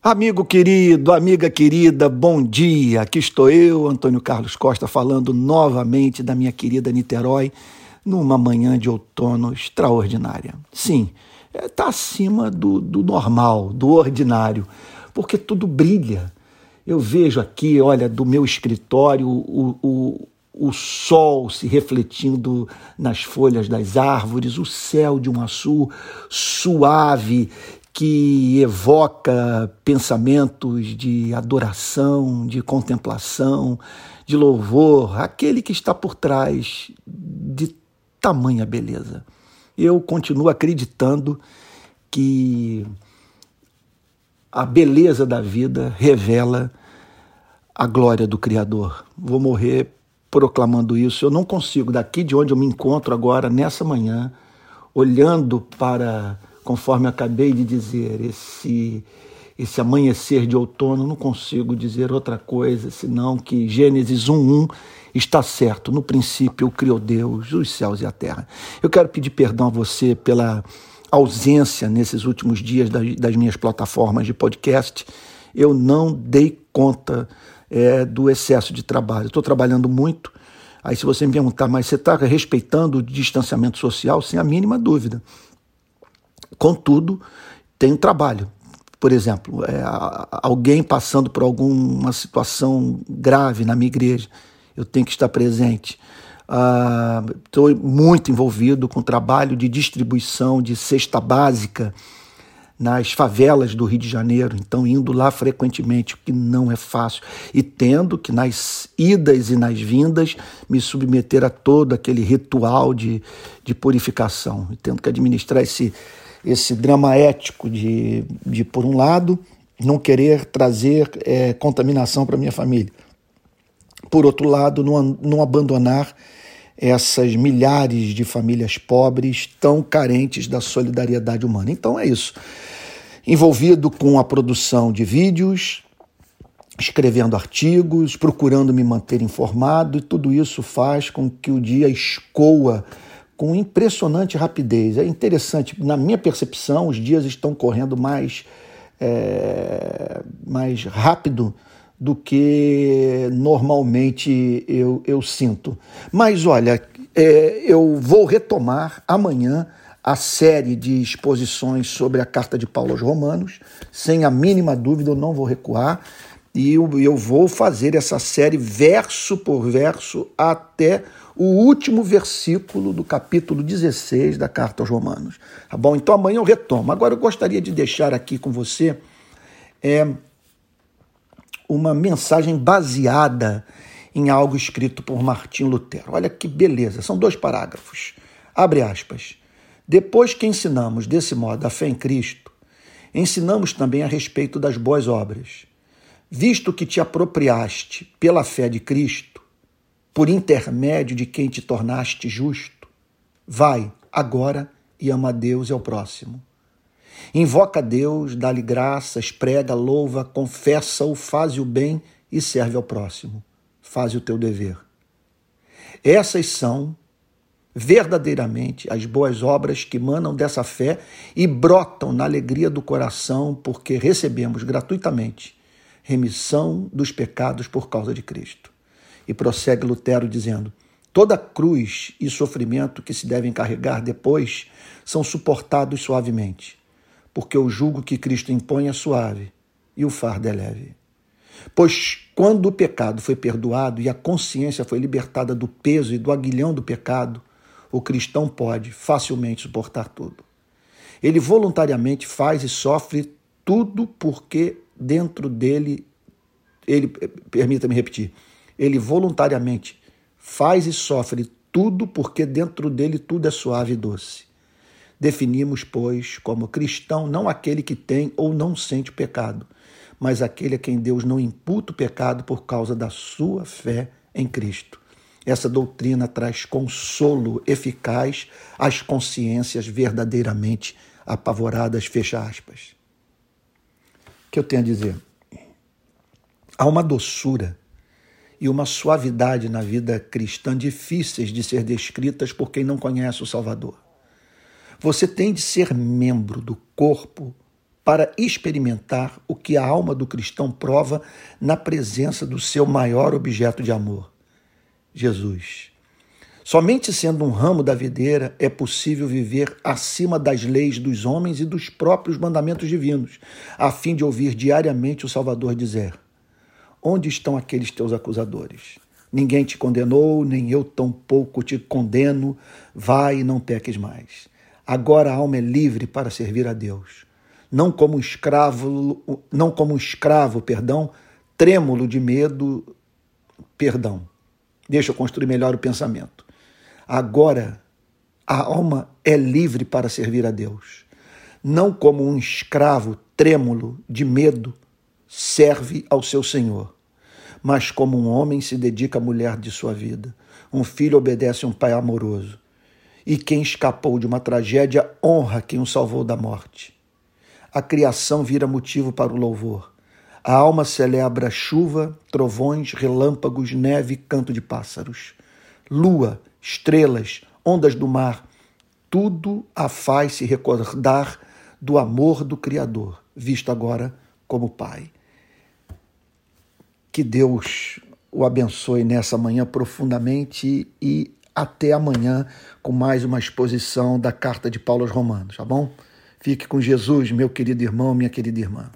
Amigo querido, amiga querida, bom dia. Aqui estou eu, Antônio Carlos Costa, falando novamente da minha querida Niterói, numa manhã de outono extraordinária. Sim, está é, acima do, do normal, do ordinário, porque tudo brilha. Eu vejo aqui, olha, do meu escritório, o, o, o sol se refletindo nas folhas das árvores, o céu de um azul suave que evoca pensamentos de adoração, de contemplação, de louvor, aquele que está por trás de tamanha beleza. Eu continuo acreditando que a beleza da vida revela a glória do Criador. Vou morrer proclamando isso. Eu não consigo, daqui de onde eu me encontro agora, nessa manhã, olhando para conforme acabei de dizer, esse, esse amanhecer de outono, não consigo dizer outra coisa senão que Gênesis 1:1 está certo. No princípio criou Deus os céus e a terra. Eu quero pedir perdão a você pela ausência nesses últimos dias das, das minhas plataformas de podcast. Eu não dei conta é, do excesso de trabalho. Estou trabalhando muito. Aí, se você me perguntar, mas você está respeitando o distanciamento social? Sem a mínima dúvida. Contudo, tem um trabalho. Por exemplo, é, alguém passando por alguma situação grave na minha igreja, eu tenho que estar presente. Estou ah, muito envolvido com o trabalho de distribuição de cesta básica nas favelas do Rio de Janeiro, então indo lá frequentemente, o que não é fácil, e tendo que nas idas e nas vindas me submeter a todo aquele ritual de, de purificação, e tendo que administrar esse, esse drama ético de, de por um lado, não querer trazer é, contaminação para minha família. Por outro lado, não, não abandonar essas milhares de famílias pobres tão carentes da solidariedade humana. Então é isso. Envolvido com a produção de vídeos, escrevendo artigos, procurando me manter informado, e tudo isso faz com que o dia escoa com impressionante rapidez. É interessante, na minha percepção, os dias estão correndo mais, é, mais rápido do que normalmente eu, eu sinto. Mas olha, é, eu vou retomar amanhã a série de exposições sobre a carta de Paulo aos Romanos, sem a mínima dúvida, eu não vou recuar. E eu, vou fazer essa série verso por verso até o último versículo do capítulo 16 da carta aos Romanos. Tá bom? Então amanhã eu retomo. Agora eu gostaria de deixar aqui com você é, uma mensagem baseada em algo escrito por Martim Lutero. Olha que beleza, são dois parágrafos. Abre aspas. Depois que ensinamos desse modo a fé em Cristo, ensinamos também a respeito das boas obras. Visto que te apropriaste pela fé de Cristo, por intermédio de quem te tornaste justo. Vai agora e ama a Deus e ao próximo. Invoca a Deus, dá-lhe graças, prega, louva, confessa-o, faz o bem e serve ao próximo. Faz o teu dever. Essas são verdadeiramente as boas obras que manam dessa fé e brotam na alegria do coração, porque recebemos gratuitamente remissão dos pecados por causa de Cristo. E prossegue Lutero dizendo: toda cruz e sofrimento que se devem carregar depois são suportados suavemente, porque o jugo que Cristo impõe é suave e o fardo é leve. Pois quando o pecado foi perdoado e a consciência foi libertada do peso e do aguilhão do pecado, o cristão pode facilmente suportar tudo. Ele voluntariamente faz e sofre tudo porque dentro dele, ele, permita-me repetir, ele voluntariamente faz e sofre tudo porque dentro dele tudo é suave e doce. Definimos, pois, como cristão não aquele que tem ou não sente pecado, mas aquele a quem Deus não imputa o pecado por causa da sua fé em Cristo. Essa doutrina traz consolo eficaz às consciências verdadeiramente apavoradas, fecha aspas. Que eu tenho a dizer? Há uma doçura e uma suavidade na vida cristã difíceis de ser descritas por quem não conhece o Salvador. Você tem de ser membro do corpo para experimentar o que a alma do cristão prova na presença do seu maior objeto de amor, Jesus. Somente sendo um ramo da videira é possível viver acima das leis dos homens e dos próprios mandamentos divinos, a fim de ouvir diariamente o Salvador dizer: Onde estão aqueles teus acusadores? Ninguém te condenou, nem eu tampouco te condeno. Vai e não peques mais. Agora a alma é livre para servir a Deus. Não como escravo, não como escravo, perdão, trêmulo de medo, perdão. Deixa eu construir melhor o pensamento. Agora a alma é livre para servir a Deus. Não como um escravo trêmulo de medo serve ao seu Senhor mas como um homem se dedica à mulher de sua vida. Um filho obedece a um pai amoroso. E quem escapou de uma tragédia honra quem o salvou da morte. A criação vira motivo para o louvor. A alma celebra chuva, trovões, relâmpagos, neve, canto de pássaros. Lua, estrelas, ondas do mar, tudo a faz se recordar do amor do Criador, visto agora como Pai. Que Deus o abençoe nessa manhã profundamente e até amanhã com mais uma exposição da carta de Paulo aos Romanos, tá bom? Fique com Jesus, meu querido irmão, minha querida irmã.